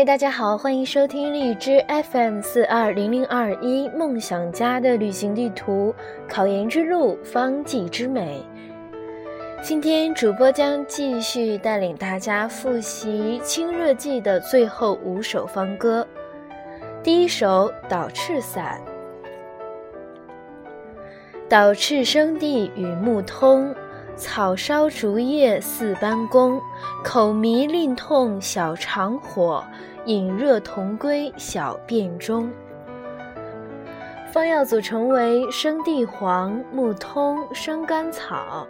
嗨，大家好，欢迎收听荔枝 FM 四二零零二一梦想家的旅行地图，考研之路，方剂之美。今天主播将继续带领大家复习《清热剂》的最后五首方歌。第一首《导赤散》：导赤生地与目通，草烧竹叶似斑公。口迷令痛小肠火，饮热同归小便中。方药组成为生地黄、木通、生甘草。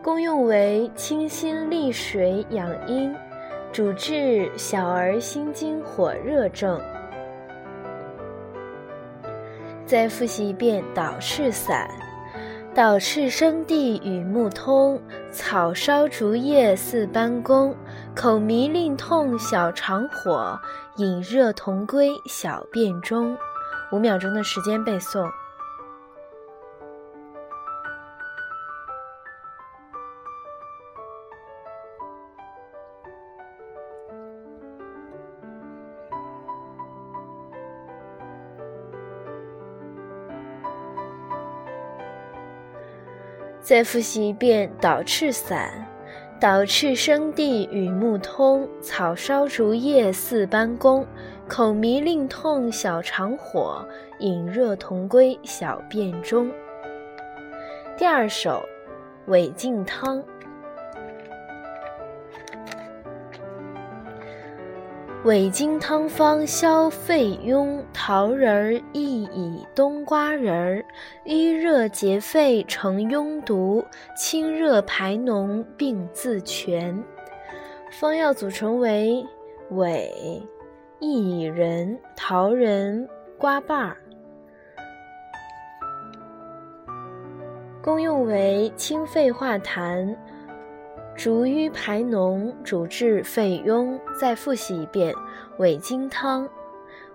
功用为清心利水养阴，主治小儿心惊火热症。再复习一遍《导赤散》：导赤生地与木通，草烧竹叶似班公。口迷令痛小肠火，饮热同归小便中。五秒钟的时间背诵。再复习一遍《导赤散》：导赤生地与木通，草烧竹叶似斑公。口迷令痛小肠火，饮热同归小便中。第二首《韦净汤》。韦净汤方消肺痈，桃仁儿亦以冬瓜仁儿，瘀热结肺成痈毒，清热排脓病自全。方药组成为韦、薏仁、桃仁、瓜瓣儿。功用为清肺化痰。逐瘀排脓，主治肺痈。再复习一遍：韦精汤，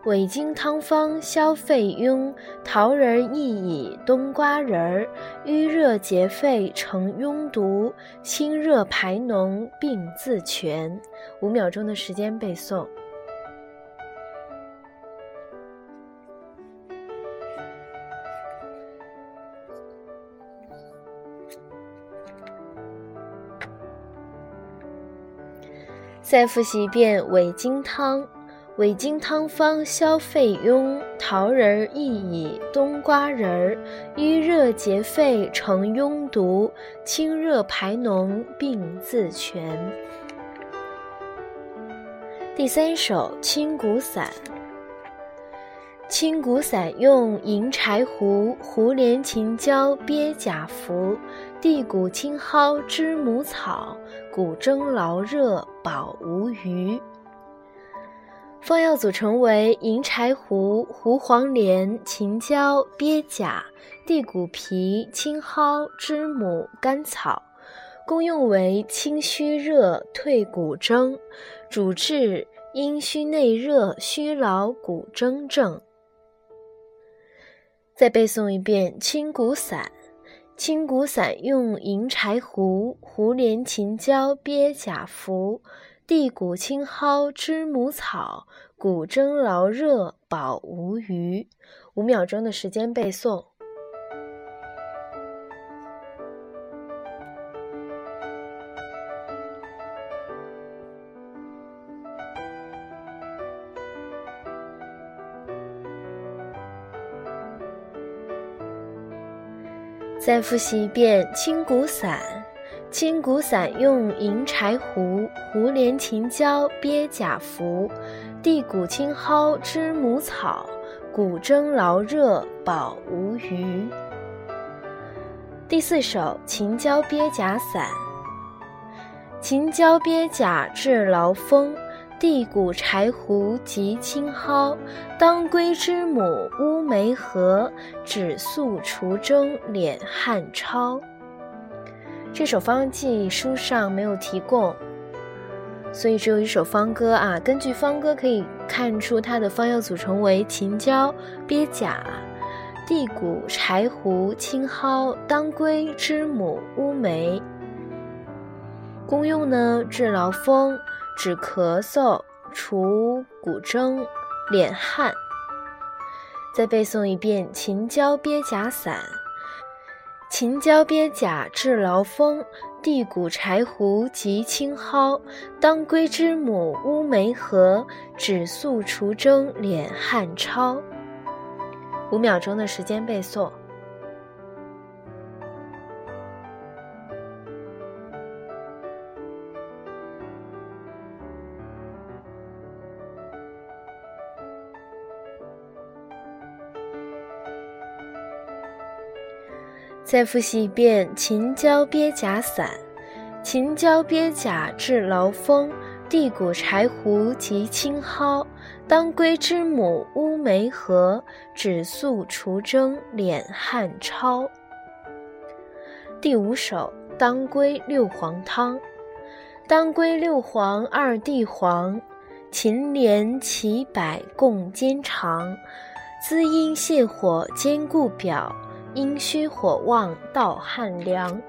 韦精汤方消肺痈，桃仁薏苡冬瓜仁儿，瘀热结肺成痈毒，清热排脓病自全。五秒钟的时间背诵。再复习一遍韦精汤，韦精汤方消肺痈，桃仁薏苡冬瓜仁儿，瘀热结肺成痈毒，清热排脓病自痊。第三首清谷散。清谷散用银柴胡、胡连、秦椒、鳖甲茯、地谷、青蒿、知母草、古蒸劳热，保无余。方药组成为银柴胡、胡黄连、秦椒、鳖甲、地骨皮、青蒿、知母、甘草。功用为清虚热、退骨蒸，主治阴虚内热、虚劳骨蒸症。再背诵一遍清谷散。清谷散用银柴胡、胡连、秦椒、鳖甲服、地谷、青蒿、知母草，古筝劳热，保无余。五秒钟的时间背诵。再复习一遍清谷散。清谷散用银柴胡、胡连、秦椒、鳖甲茯、地谷、青蒿、知母草，骨蒸劳热，保无余。第四首秦椒鳖甲散。秦椒鳖甲治劳风。地谷、柴胡及青蒿，当归、之母、乌梅和，止宿除蒸，敛汗超。这首方剂书上没有提供，所以只有一首方歌啊。根据方歌可以看出，它的方药组成为秦椒、鳖甲、地谷、柴胡、青蒿、当归、知母、乌梅。功用呢，治劳风。止咳嗽、除骨蒸，敛汗。再背诵一遍《秦椒鳖甲散》：秦椒鳖甲治劳风，地骨柴胡及青蒿。当归之母乌梅和，止宿除蒸敛汗抄。五秒钟的时间背诵。再复习一遍《秦椒鳖甲散》：秦椒鳖甲治劳风，地骨柴胡及青蒿。当归知母乌梅合，止宿除蒸敛汗抄。第五首《当归六黄汤》：当归六黄二地黄，秦连齐柏共煎尝，滋阴泻火兼顾表。阴虚火旺盗汗凉，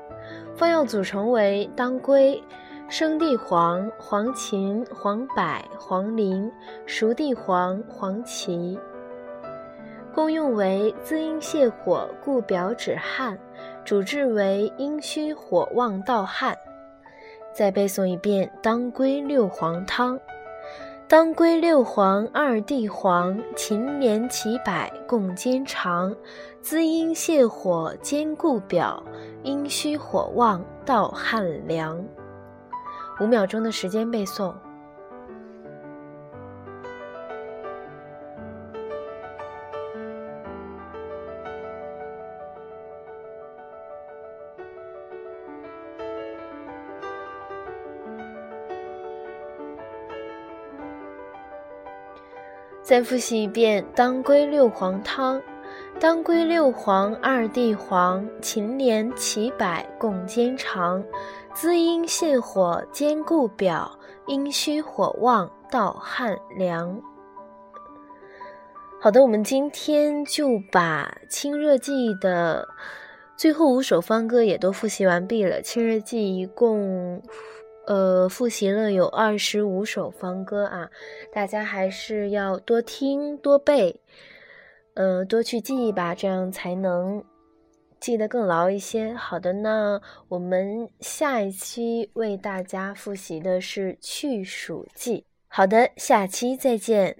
方药组成为当归、生地黄、黄芩、黄柏、黄苓、熟地黄、黄芪。功用为滋阴泻火、固表止汗，主治为阴虚火旺盗汗。再背诵一遍当归六黄汤。当归六黄二地黄，秦连齐柏共煎尝，滋阴泻火兼固表，阴虚火旺盗汗凉。五秒钟的时间背诵。再复习一遍当归六黄汤。当归六黄二地黄，秦连齐柏共煎尝，滋阴泻火兼顾表，阴虚火旺盗汗凉。好的，我们今天就把《清热记》的最后五首方歌也都复习完毕了。《清热记》一共。呃，复习了有二十五首方歌啊，大家还是要多听多背，呃，多去记忆吧，这样才能记得更牢一些。好的，那我们下一期为大家复习的是《去暑记》。好的，下期再见。